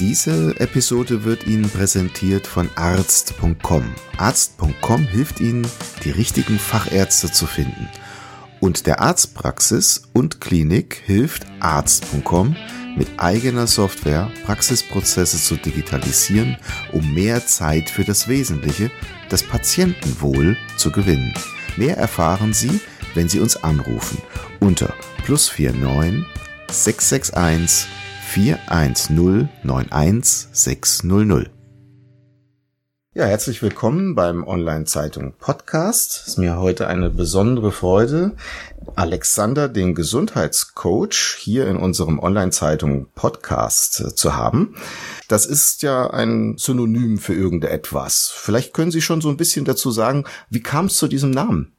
Diese Episode wird Ihnen präsentiert von arzt.com. Arzt.com hilft Ihnen, die richtigen Fachärzte zu finden. Und der Arztpraxis und Klinik hilft arzt.com mit eigener Software Praxisprozesse zu digitalisieren, um mehr Zeit für das Wesentliche, das Patientenwohl, zu gewinnen. Mehr erfahren Sie, wenn Sie uns anrufen unter plus 49 661 410 91600. Ja, herzlich willkommen beim Online-Zeitung Podcast. Es ist mir heute eine besondere Freude, Alexander, den Gesundheitscoach, hier in unserem Online-Zeitung Podcast äh, zu haben. Das ist ja ein Synonym für irgendetwas. Vielleicht können Sie schon so ein bisschen dazu sagen, wie kam es zu diesem Namen?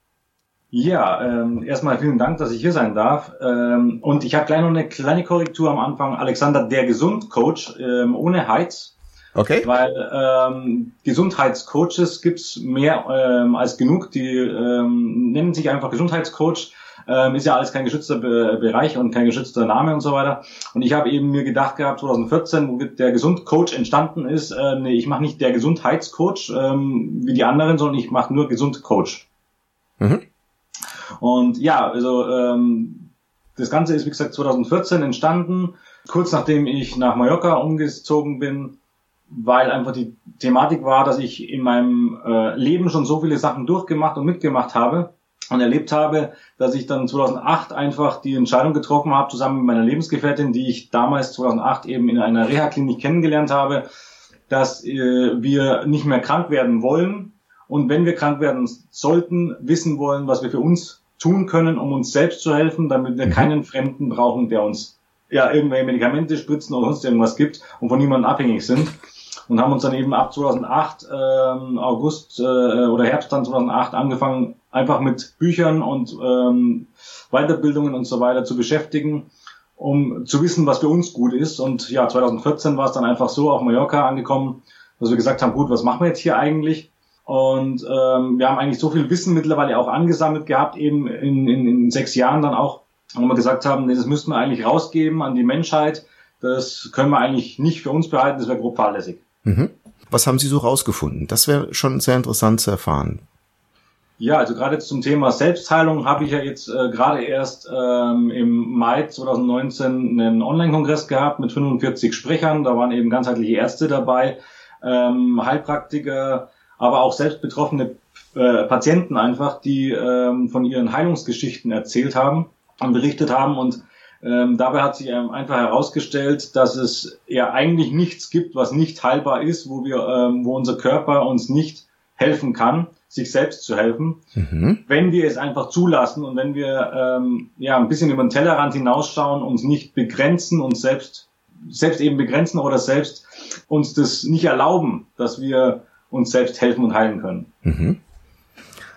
Ja, ähm, erstmal vielen Dank, dass ich hier sein darf. Ähm, und ich habe gleich noch eine kleine Korrektur am Anfang. Alexander, der Gesundcoach, ähm, ohne Heiz. Okay. Weil ähm, Gesundheitscoaches gibt's mehr ähm, als genug. Die ähm, nennen sich einfach Gesundheitscoach. Ähm, ist ja alles kein geschützter Be Bereich und kein geschützter Name und so weiter. Und ich habe eben mir gedacht gehabt, 2014, wo der Gesundcoach entstanden ist, äh, nee, ich mache nicht der Gesundheitscoach ähm, wie die anderen, sondern ich mache nur Gesundcoach. Mhm. Und ja, also ähm, das Ganze ist, wie gesagt, 2014 entstanden, kurz nachdem ich nach Mallorca umgezogen bin, weil einfach die Thematik war, dass ich in meinem äh, Leben schon so viele Sachen durchgemacht und mitgemacht habe und erlebt habe, dass ich dann 2008 einfach die Entscheidung getroffen habe, zusammen mit meiner Lebensgefährtin, die ich damals 2008 eben in einer Reha-Klinik kennengelernt habe, dass äh, wir nicht mehr krank werden wollen und wenn wir krank werden sollten, wissen wollen, was wir für uns tun können, um uns selbst zu helfen, damit wir mhm. keinen Fremden brauchen, der uns ja irgendwelche Medikamente spritzen oder sonst irgendwas gibt und von niemandem abhängig sind. Und haben uns dann eben ab 2008, ähm, August äh, oder Herbst dann 2008 angefangen, einfach mit Büchern und ähm, Weiterbildungen und so weiter zu beschäftigen, um zu wissen, was für uns gut ist. Und ja, 2014 war es dann einfach so auf Mallorca angekommen, dass wir gesagt haben, gut, was machen wir jetzt hier eigentlich? Und ähm, wir haben eigentlich so viel Wissen mittlerweile auch angesammelt gehabt, eben in, in, in sechs Jahren dann auch, wo wir gesagt haben, nee, das müssten wir eigentlich rausgeben an die Menschheit. Das können wir eigentlich nicht für uns behalten, das wäre grob fahrlässig. Mhm. Was haben Sie so rausgefunden? Das wäre schon sehr interessant zu erfahren. Ja, also gerade zum Thema Selbstheilung habe ich ja jetzt äh, gerade erst ähm, im Mai 2019 einen Online-Kongress gehabt mit 45 Sprechern. Da waren eben ganzheitliche Ärzte dabei, ähm, Heilpraktiker, aber auch selbst betroffene äh, Patienten einfach, die ähm, von ihren Heilungsgeschichten erzählt haben und berichtet haben und ähm, dabei hat sich einfach herausgestellt, dass es ja eigentlich nichts gibt, was nicht heilbar ist, wo wir, ähm, wo unser Körper uns nicht helfen kann, sich selbst zu helfen, mhm. wenn wir es einfach zulassen und wenn wir ähm, ja ein bisschen über den Tellerrand hinausschauen, uns nicht begrenzen, uns selbst selbst eben begrenzen oder selbst uns das nicht erlauben, dass wir uns selbst helfen und heilen können. Mhm.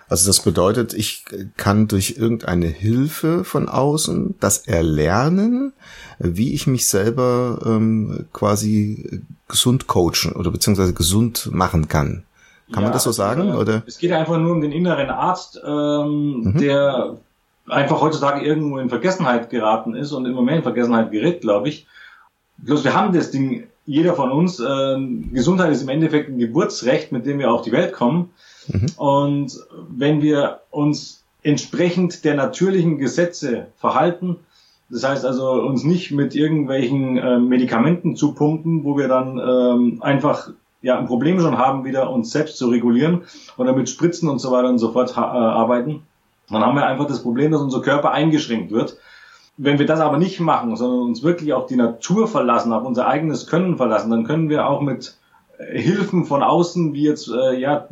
Also das bedeutet, ich kann durch irgendeine Hilfe von außen das erlernen, wie ich mich selber ähm, quasi gesund coachen oder beziehungsweise gesund machen kann. Kann ja, man das so sagen? Äh, oder? Es geht einfach nur um den inneren Arzt, ähm, mhm. der einfach heutzutage irgendwo in Vergessenheit geraten ist und immer mehr in Vergessenheit gerät, glaube ich. Bloß wir haben das Ding jeder von uns, äh, Gesundheit ist im Endeffekt ein Geburtsrecht, mit dem wir auf die Welt kommen. Mhm. Und wenn wir uns entsprechend der natürlichen Gesetze verhalten, das heißt also uns nicht mit irgendwelchen äh, Medikamenten zupumpen, wo wir dann ähm, einfach ja ein Problem schon haben, wieder uns selbst zu regulieren oder mit Spritzen und so weiter und so fort äh, arbeiten, dann haben wir einfach das Problem, dass unser Körper eingeschränkt wird wenn wir das aber nicht machen, sondern uns wirklich auf die Natur verlassen, auf unser eigenes Können verlassen, dann können wir auch mit äh, Hilfen von außen, wie jetzt äh, ja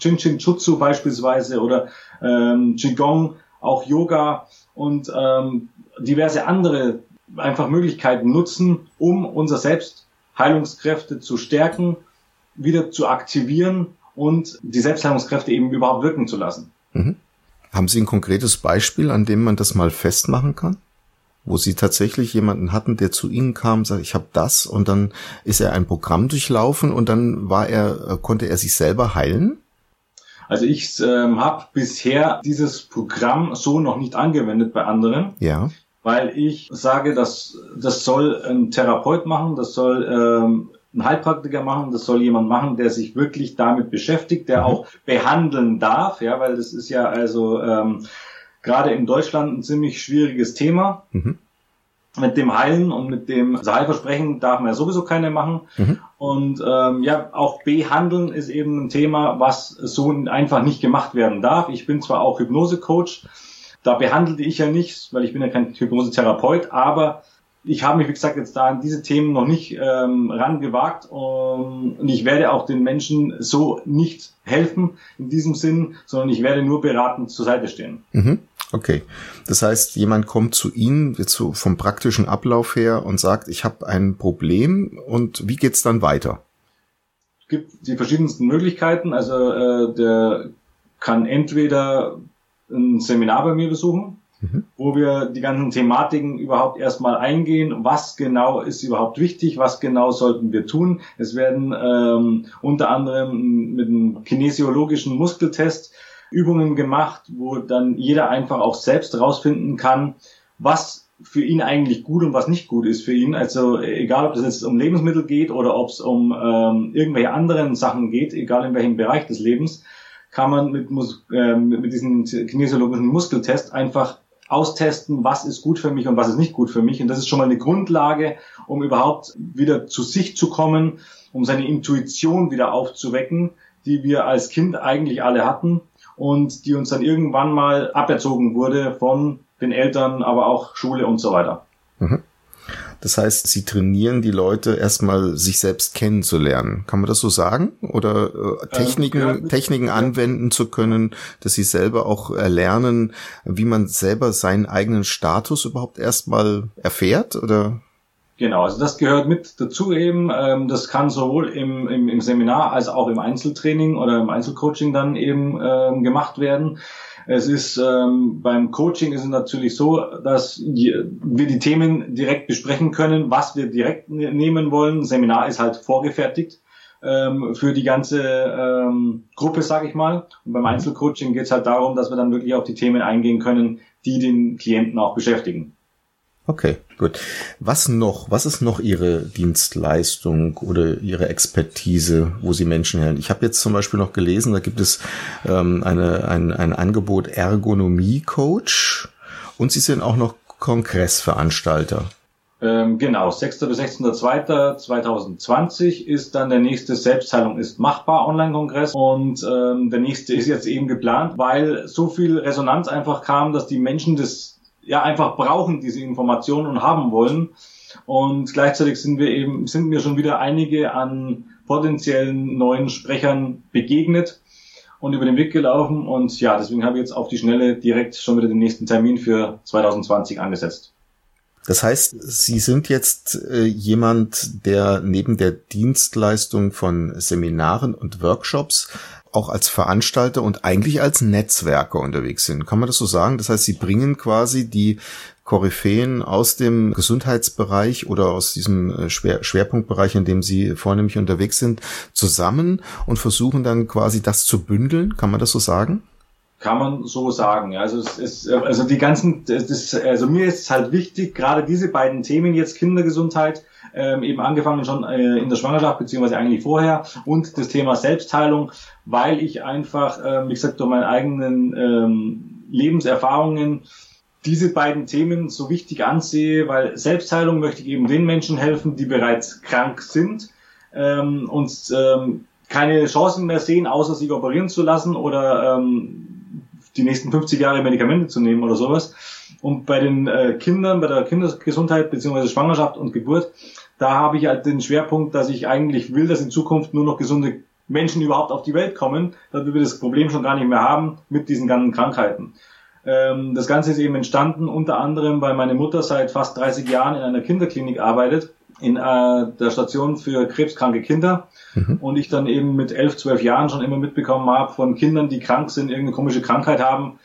Chin Chin Jutsu beispielsweise oder ähm, Qigong, auch Yoga und ähm, diverse andere einfach Möglichkeiten nutzen, um unser Selbstheilungskräfte zu stärken, wieder zu aktivieren und die Selbstheilungskräfte eben überhaupt wirken zu lassen. Mhm. Haben Sie ein konkretes Beispiel, an dem man das mal festmachen kann? Wo Sie tatsächlich jemanden hatten, der zu Ihnen kam, sagt, ich habe das und dann ist er ein Programm durchlaufen und dann war er, äh, konnte er sich selber heilen? Also ich ähm, habe bisher dieses Programm so noch nicht angewendet bei anderen. Ja. Weil ich sage, dass das soll ein Therapeut machen, das soll ähm, ein Heilpraktiker machen, das soll jemand machen, der sich wirklich damit beschäftigt, der mhm. auch behandeln darf, ja, weil das ist ja also ähm, gerade in Deutschland ein ziemlich schwieriges Thema. Mhm. Mit dem Heilen und mit dem Heilversprechen darf man ja sowieso keine machen. Mhm. Und ähm, ja, auch behandeln ist eben ein Thema, was so einfach nicht gemacht werden darf. Ich bin zwar auch Hypnosecoach, da behandelte ich ja nichts, weil ich bin ja kein Hypnosetherapeut, aber ich habe mich, wie gesagt, jetzt da an diese Themen noch nicht ähm, rangewagt und ich werde auch den Menschen so nicht helfen in diesem Sinn, sondern ich werde nur beratend zur Seite stehen. Mhm. Okay, das heißt, jemand kommt zu Ihnen so vom praktischen Ablauf her und sagt, ich habe ein Problem und wie geht's dann weiter? Es gibt die verschiedensten Möglichkeiten. Also äh, der kann entweder ein Seminar bei mir besuchen, mhm. wo wir die ganzen Thematiken überhaupt erstmal eingehen. Was genau ist überhaupt wichtig? Was genau sollten wir tun? Es werden ähm, unter anderem mit einem kinesiologischen Muskeltest Übungen gemacht, wo dann jeder einfach auch selbst rausfinden kann, was für ihn eigentlich gut und was nicht gut ist für ihn. Also egal, ob es jetzt um Lebensmittel geht oder ob es um ähm, irgendwelche anderen Sachen geht, egal in welchem Bereich des Lebens, kann man mit, äh, mit diesem kinesiologischen Muskeltest einfach austesten, was ist gut für mich und was ist nicht gut für mich. Und das ist schon mal eine Grundlage, um überhaupt wieder zu sich zu kommen, um seine Intuition wieder aufzuwecken, die wir als Kind eigentlich alle hatten und die uns dann irgendwann mal aberzogen wurde von den Eltern, aber auch Schule und so weiter. Mhm. Das heißt, sie trainieren die Leute erstmal, sich selbst kennenzulernen. Kann man das so sagen? Oder äh, Techniken, ähm, ja, Techniken ja. anwenden zu können, dass sie selber auch erlernen, wie man selber seinen eigenen Status überhaupt erstmal erfährt? Oder? Genau, also das gehört mit dazu eben. Ähm, das kann sowohl im, im, im Seminar als auch im Einzeltraining oder im Einzelcoaching dann eben ähm, gemacht werden. Es ist ähm, beim Coaching ist es natürlich so, dass wir die Themen direkt besprechen können, was wir direkt ne nehmen wollen. Seminar ist halt vorgefertigt ähm, für die ganze ähm, Gruppe, sage ich mal. Und beim Einzelcoaching geht es halt darum, dass wir dann wirklich auf die Themen eingehen können, die den Klienten auch beschäftigen. Okay, gut. Was noch? Was ist noch Ihre Dienstleistung oder Ihre Expertise, wo Sie Menschen helfen? Ich habe jetzt zum Beispiel noch gelesen, da gibt es ähm, eine, ein, ein Angebot Ergonomie-Coach und Sie sind auch noch Kongressveranstalter. Ähm, genau, 6. bis 16.02.2020 ist dann der nächste Selbstheilung ist machbar Online-Kongress und ähm, der nächste ist jetzt eben geplant, weil so viel Resonanz einfach kam, dass die Menschen das ja einfach brauchen diese Informationen und haben wollen. Und gleichzeitig sind wir eben, sind mir schon wieder einige an potenziellen neuen Sprechern begegnet und über den Weg gelaufen. Und ja, deswegen habe ich jetzt auf die Schnelle direkt schon wieder den nächsten Termin für 2020 angesetzt. Das heißt, Sie sind jetzt äh, jemand, der neben der Dienstleistung von Seminaren und Workshops auch als Veranstalter und eigentlich als Netzwerker unterwegs sind. Kann man das so sagen? Das heißt, sie bringen quasi die Koryphäen aus dem Gesundheitsbereich oder aus diesem äh, Schwer Schwerpunktbereich, in dem sie vornehmlich unterwegs sind, zusammen und versuchen dann quasi das zu bündeln. Kann man das so sagen? Kann man so sagen. Also es ist, also die ganzen, das, also mir ist halt wichtig, gerade diese beiden Themen jetzt Kindergesundheit, ähm, eben angefangen schon äh, in der Schwangerschaft, beziehungsweise eigentlich vorher, und das Thema Selbstheilung, weil ich einfach, äh, wie gesagt, durch meine eigenen ähm, Lebenserfahrungen diese beiden Themen so wichtig ansehe, weil Selbstheilung möchte ich eben den Menschen helfen, die bereits krank sind ähm, und ähm, keine Chancen mehr sehen, außer sich operieren zu lassen oder ähm, die nächsten 50 Jahre Medikamente zu nehmen oder sowas. Und bei den äh, Kindern, bei der Kindergesundheit beziehungsweise Schwangerschaft und Geburt, da habe ich halt den Schwerpunkt, dass ich eigentlich will, dass in Zukunft nur noch gesunde Menschen überhaupt auf die Welt kommen, damit wir das Problem schon gar nicht mehr haben mit diesen ganzen Krankheiten. Ähm, das Ganze ist eben entstanden unter anderem, weil meine Mutter seit fast 30 Jahren in einer Kinderklinik arbeitet in äh, der Station für krebskranke Kinder mhm. und ich dann eben mit elf, zwölf Jahren schon immer mitbekommen habe von Kindern, die krank sind, irgendeine komische Krankheit haben,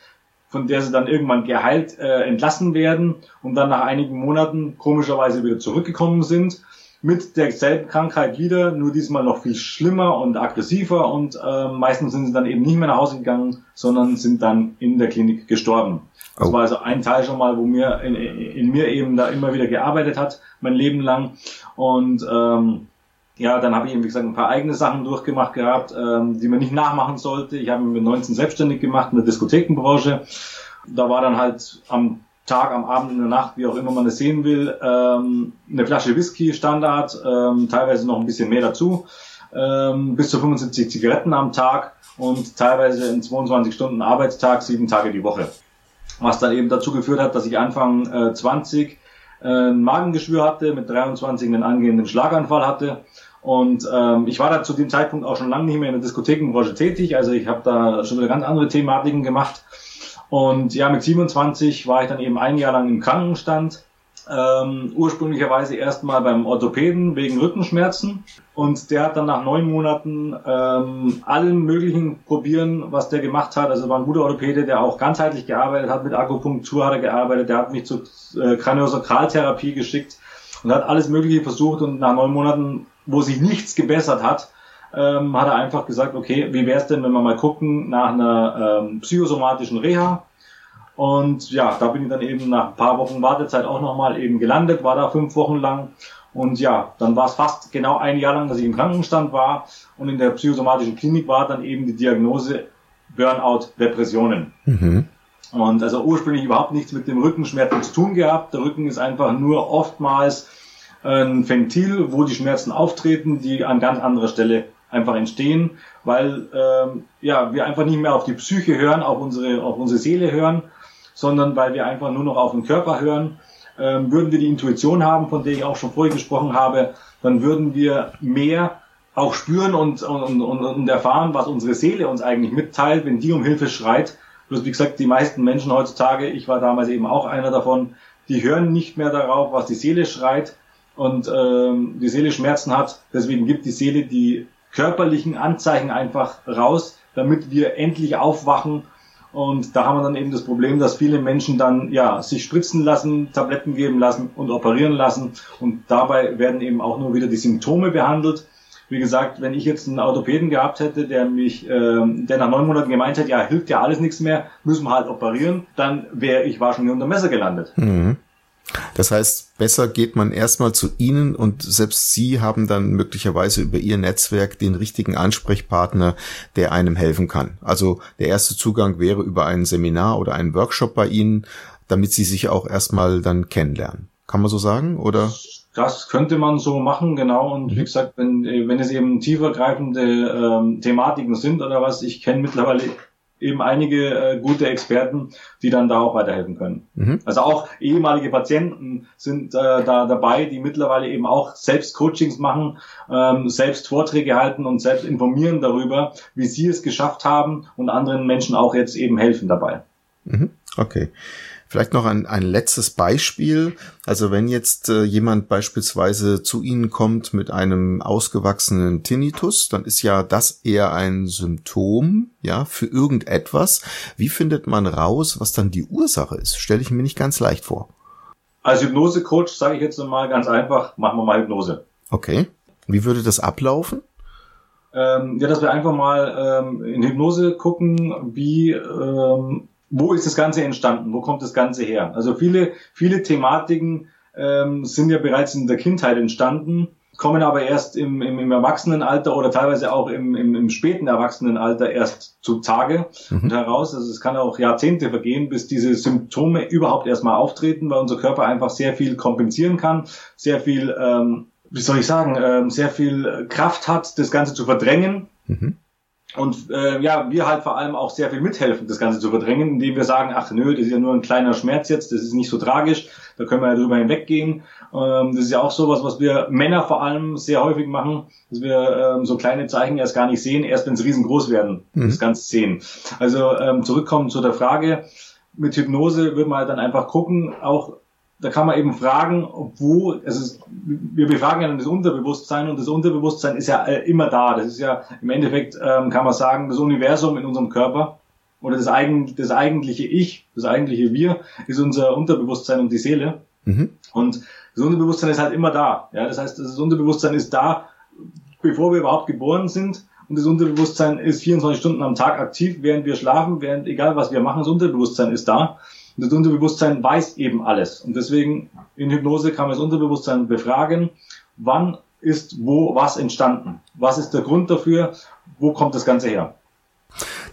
von der sie dann irgendwann geheilt äh, entlassen werden und dann nach einigen Monaten komischerweise wieder zurückgekommen sind mit derselben Krankheit wieder, nur diesmal noch viel schlimmer und aggressiver und äh, meistens sind sie dann eben nicht mehr nach Hause gegangen, sondern sind dann in der Klinik gestorben. Das oh. war also ein Teil schon mal, wo mir in, in, mir eben da immer wieder gearbeitet hat, mein Leben lang. Und ähm, ja, dann habe ich eben, wie gesagt, ein paar eigene Sachen durchgemacht gehabt, ähm, die man nicht nachmachen sollte. Ich habe mich mit 19 selbstständig gemacht in der Diskothekenbranche. Da war dann halt am Tag, am Abend, in der Nacht, wie auch immer man es sehen will, ähm, eine Flasche Whisky Standard, ähm, teilweise noch ein bisschen mehr dazu, ähm, bis zu 75 Zigaretten am Tag und teilweise in 22 Stunden Arbeitstag, sieben Tage die Woche. Was dann eben dazu geführt hat, dass ich Anfang äh, 20 äh, ein Magengeschwür hatte, mit 23 einen angehenden Schlaganfall hatte. Und ähm, ich war da zu dem Zeitpunkt auch schon lange nicht mehr in der Diskothekenbranche tätig, also ich habe da schon wieder ganz andere Thematiken gemacht und ja, mit 27 war ich dann eben ein Jahr lang im Krankenstand. Ähm, ursprünglicherweise erstmal beim Orthopäden wegen Rückenschmerzen und der hat dann nach neun Monaten ähm, allen möglichen probieren, was der gemacht hat. Also war ein guter Orthopäde, der auch ganzheitlich gearbeitet hat, mit Akupunktur hat er gearbeitet, der hat mich zur äh, Kraniosakraltherapie geschickt und hat alles Mögliche versucht und nach neun Monaten, wo sich nichts gebessert hat, ähm, hat er einfach gesagt, okay, wie wäre es denn, wenn wir mal gucken nach einer ähm, psychosomatischen Reha? Und ja, da bin ich dann eben nach ein paar Wochen Wartezeit auch nochmal eben gelandet, war da fünf Wochen lang. Und ja, dann war es fast genau ein Jahr lang, dass ich im Krankenstand war. Und in der psychosomatischen Klinik war dann eben die Diagnose Burnout, Depressionen. Mhm. Und also ursprünglich überhaupt nichts mit dem Rückenschmerzen zu tun gehabt. Der Rücken ist einfach nur oftmals ein Ventil, wo die Schmerzen auftreten, die an ganz anderer Stelle einfach entstehen, weil ähm, ja wir einfach nicht mehr auf die Psyche hören, auf unsere auf unsere Seele hören, sondern weil wir einfach nur noch auf den Körper hören. Ähm, würden wir die Intuition haben, von der ich auch schon vorher gesprochen habe, dann würden wir mehr auch spüren und, und, und, und erfahren, was unsere Seele uns eigentlich mitteilt, wenn die um Hilfe schreit. Bloß wie gesagt, die meisten Menschen heutzutage, ich war damals eben auch einer davon, die hören nicht mehr darauf, was die Seele schreit und ähm, die Seele Schmerzen hat. Deswegen gibt die Seele die körperlichen Anzeichen einfach raus, damit wir endlich aufwachen. Und da haben wir dann eben das Problem, dass viele Menschen dann ja sich spritzen lassen, Tabletten geben lassen und operieren lassen. Und dabei werden eben auch nur wieder die Symptome behandelt. Wie gesagt, wenn ich jetzt einen Orthopäden gehabt hätte, der mich, äh, der nach neun Monaten gemeint hätte, ja, hilft ja alles nichts mehr, müssen wir halt operieren, dann wäre ich wahrscheinlich unter Messer gelandet. Mhm. Das heißt, besser geht man erstmal zu Ihnen und selbst Sie haben dann möglicherweise über Ihr Netzwerk den richtigen Ansprechpartner, der einem helfen kann. Also der erste Zugang wäre über ein Seminar oder einen Workshop bei Ihnen, damit Sie sich auch erstmal dann kennenlernen. Kann man so sagen, oder? Das könnte man so machen, genau. Und mhm. wie gesagt, wenn, wenn es eben tiefergreifende ähm, Thematiken sind oder was, ich kenne mittlerweile eben einige äh, gute Experten, die dann da auch weiterhelfen können. Mhm. Also auch ehemalige Patienten sind äh, da dabei, die mittlerweile eben auch selbst Coachings machen, ähm, selbst Vorträge halten und selbst informieren darüber, wie sie es geschafft haben und anderen Menschen auch jetzt eben helfen dabei. Mhm. Okay. Vielleicht noch ein, ein letztes Beispiel. Also wenn jetzt äh, jemand beispielsweise zu Ihnen kommt mit einem ausgewachsenen Tinnitus, dann ist ja das eher ein Symptom, ja, für irgendetwas. Wie findet man raus, was dann die Ursache ist? Stelle ich mir nicht ganz leicht vor. Als Hypnosecoach sage ich jetzt mal ganz einfach, machen wir mal Hypnose. Okay. Wie würde das ablaufen? Ähm, ja, dass wir einfach mal ähm, in Hypnose gucken, wie ähm, wo ist das Ganze entstanden? Wo kommt das Ganze her? Also viele, viele Thematiken ähm, sind ja bereits in der Kindheit entstanden, kommen aber erst im, im, im Erwachsenenalter oder teilweise auch im, im, im späten Erwachsenenalter erst zutage mhm. und heraus. Also es kann auch Jahrzehnte vergehen, bis diese Symptome überhaupt erstmal auftreten, weil unser Körper einfach sehr viel kompensieren kann, sehr viel, ähm, wie soll ich sagen, ähm, sehr viel Kraft hat, das Ganze zu verdrängen. Mhm. Und äh, ja, wir halt vor allem auch sehr viel mithelfen, das Ganze zu verdrängen, indem wir sagen, ach nö, das ist ja nur ein kleiner Schmerz jetzt, das ist nicht so tragisch, da können wir ja drüber hinweggehen. Ähm, das ist ja auch sowas, was wir Männer vor allem sehr häufig machen, dass wir ähm, so kleine Zeichen erst gar nicht sehen, erst wenn sie riesengroß werden, mhm. das Ganze sehen. Also ähm, zurückkommen zu der Frage, mit Hypnose wird man halt dann einfach gucken, auch da kann man eben fragen, wo, also wir befragen ja das Unterbewusstsein und das Unterbewusstsein ist ja äh, immer da. Das ist ja im Endeffekt, ähm, kann man sagen, das Universum in unserem Körper oder das, eigen, das eigentliche Ich, das eigentliche Wir ist unser Unterbewusstsein und die Seele. Mhm. Und das Unterbewusstsein ist halt immer da. Ja, das heißt, das Unterbewusstsein ist da, bevor wir überhaupt geboren sind. Und das Unterbewusstsein ist 24 Stunden am Tag aktiv, während wir schlafen, während egal was wir machen, das Unterbewusstsein ist da. Und das Unterbewusstsein weiß eben alles. Und deswegen in Hypnose kann man das Unterbewusstsein befragen, wann ist wo was entstanden? Was ist der Grund dafür? Wo kommt das Ganze her?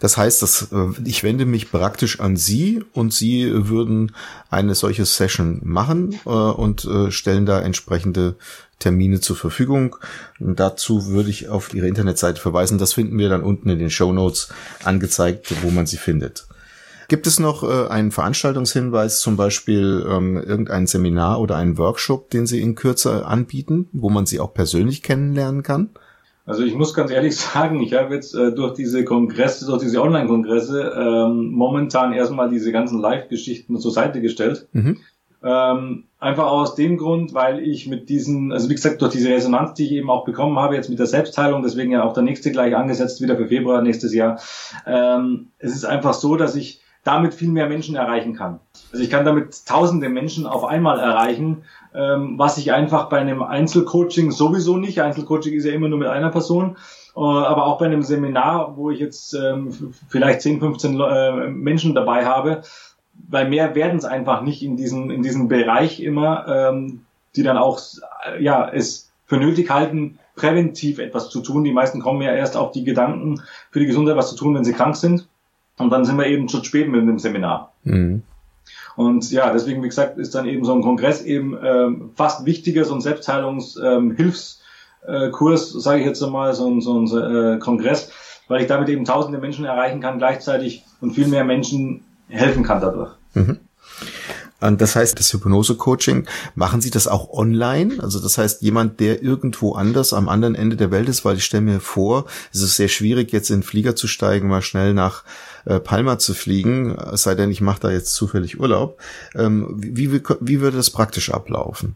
Das heißt, dass äh, ich wende mich praktisch an Sie und Sie würden eine solche Session machen äh, und äh, stellen da entsprechende Termine zur Verfügung. Dazu würde ich auf Ihre Internetseite verweisen. Das finden wir dann unten in den Show Notes angezeigt, wo man sie findet. Gibt es noch äh, einen Veranstaltungshinweis, zum Beispiel ähm, irgendein Seminar oder einen Workshop, den Sie in Kürze anbieten, wo man Sie auch persönlich kennenlernen kann? Also ich muss ganz ehrlich sagen, ich habe jetzt äh, durch diese Kongresse, durch diese Online-Kongresse ähm, momentan erstmal diese ganzen Live-Geschichten zur Seite gestellt. Mhm. Ähm, einfach aus dem Grund, weil ich mit diesen, also wie gesagt, durch diese Resonanz, die ich eben auch bekommen habe, jetzt mit der Selbstheilung, deswegen ja auch der nächste gleich angesetzt, wieder für Februar nächstes Jahr. Ähm, es ist einfach so, dass ich damit viel mehr Menschen erreichen kann. Also ich kann damit tausende Menschen auf einmal erreichen, ähm, was ich einfach bei einem Einzelcoaching sowieso nicht. Einzelcoaching ist ja immer nur mit einer Person. Äh, aber auch bei einem Seminar, wo ich jetzt ähm, vielleicht 10, 15 äh, Menschen dabei habe, weil mehr werden es einfach nicht in diesem, in diesem Bereich immer, ähm, die dann auch ja, es für nötig halten, präventiv etwas zu tun. Die meisten kommen ja erst auf die Gedanken, für die Gesundheit was zu tun, wenn sie krank sind. Und dann sind wir eben schon spät mit dem Seminar. Mhm. Und ja, deswegen, wie gesagt, ist dann eben so ein Kongress eben ähm, fast wichtiger, so ein Selbstheilungshilfskurs, ähm, äh, sage ich jetzt einmal, so ein, so ein äh, Kongress, weil ich damit eben tausende Menschen erreichen kann gleichzeitig und viel mehr Menschen helfen kann dadurch. Mhm. Das heißt, das Hypnose-Coaching, machen Sie das auch online? Also das heißt, jemand, der irgendwo anders am anderen Ende der Welt ist, weil ich stelle mir vor, es ist sehr schwierig, jetzt in den Flieger zu steigen, mal schnell nach äh, Palma zu fliegen, sei denn, ich mache da jetzt zufällig Urlaub. Ähm, wie, wie, wie würde das praktisch ablaufen?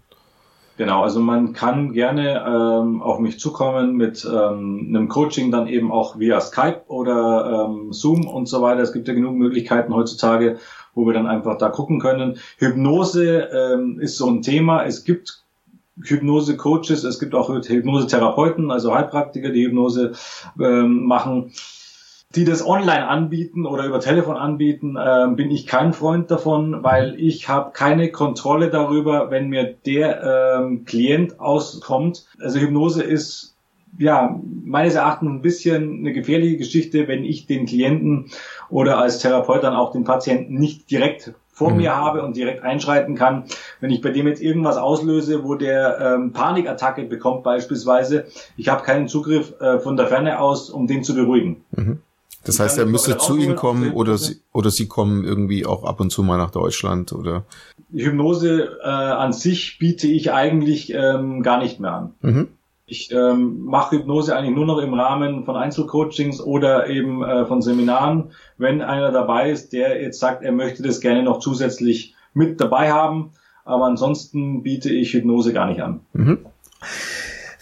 Genau, also man kann gerne ähm, auf mich zukommen mit ähm, einem Coaching dann eben auch via Skype oder ähm, Zoom und so weiter. Es gibt ja genug Möglichkeiten heutzutage, wo wir dann einfach da gucken können. Hypnose ähm, ist so ein Thema. Es gibt Hypnose-Coaches, es gibt auch Hypnose-Therapeuten, also Heilpraktiker, die Hypnose ähm, machen die das online anbieten oder über Telefon anbieten, äh, bin ich kein Freund davon, weil ich habe keine Kontrolle darüber, wenn mir der ähm, Klient auskommt. Also Hypnose ist ja meines Erachtens ein bisschen eine gefährliche Geschichte, wenn ich den Klienten oder als Therapeut dann auch den Patienten nicht direkt vor mhm. mir habe und direkt einschreiten kann. Wenn ich bei dem jetzt irgendwas auslöse, wo der ähm, Panikattacke bekommt beispielsweise, ich habe keinen Zugriff äh, von der Ferne aus, um den zu beruhigen. Mhm. Das heißt, er müsste zu Ihnen kommen oder Sie, oder Sie kommen irgendwie auch ab und zu mal nach Deutschland oder? Die Hypnose äh, an sich biete ich eigentlich ähm, gar nicht mehr an. Mhm. Ich ähm, mache Hypnose eigentlich nur noch im Rahmen von Einzelcoachings oder eben äh, von Seminaren, wenn einer dabei ist, der jetzt sagt, er möchte das gerne noch zusätzlich mit dabei haben. Aber ansonsten biete ich Hypnose gar nicht an. Mhm.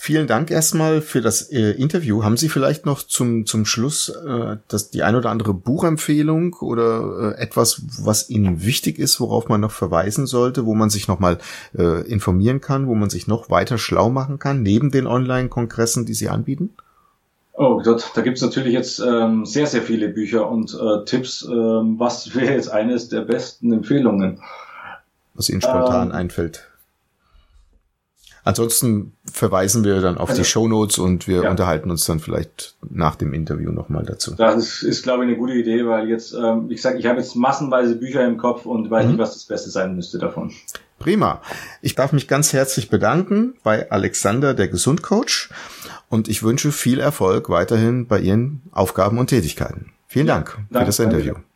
Vielen Dank erstmal für das äh, Interview. Haben Sie vielleicht noch zum, zum Schluss äh, das, die ein oder andere Buchempfehlung oder äh, etwas, was Ihnen wichtig ist, worauf man noch verweisen sollte, wo man sich nochmal äh, informieren kann, wo man sich noch weiter schlau machen kann, neben den Online-Kongressen, die Sie anbieten? Oh Gott, da gibt's natürlich jetzt ähm, sehr, sehr viele Bücher und äh, Tipps. Ähm, was wäre jetzt eines der besten Empfehlungen? Was Ihnen spontan ähm, einfällt. Ansonsten verweisen wir dann auf also, die Show Notes und wir ja. unterhalten uns dann vielleicht nach dem Interview nochmal dazu. Das ist, ist, glaube ich, eine gute Idee, weil jetzt, ähm, wie gesagt, ich habe jetzt massenweise Bücher im Kopf und weiß mhm. nicht, was das Beste sein müsste davon. Prima. Ich darf mich ganz herzlich bedanken bei Alexander, der Gesundcoach, und ich wünsche viel Erfolg weiterhin bei Ihren Aufgaben und Tätigkeiten. Vielen Dank ja, für das Interview. Danke.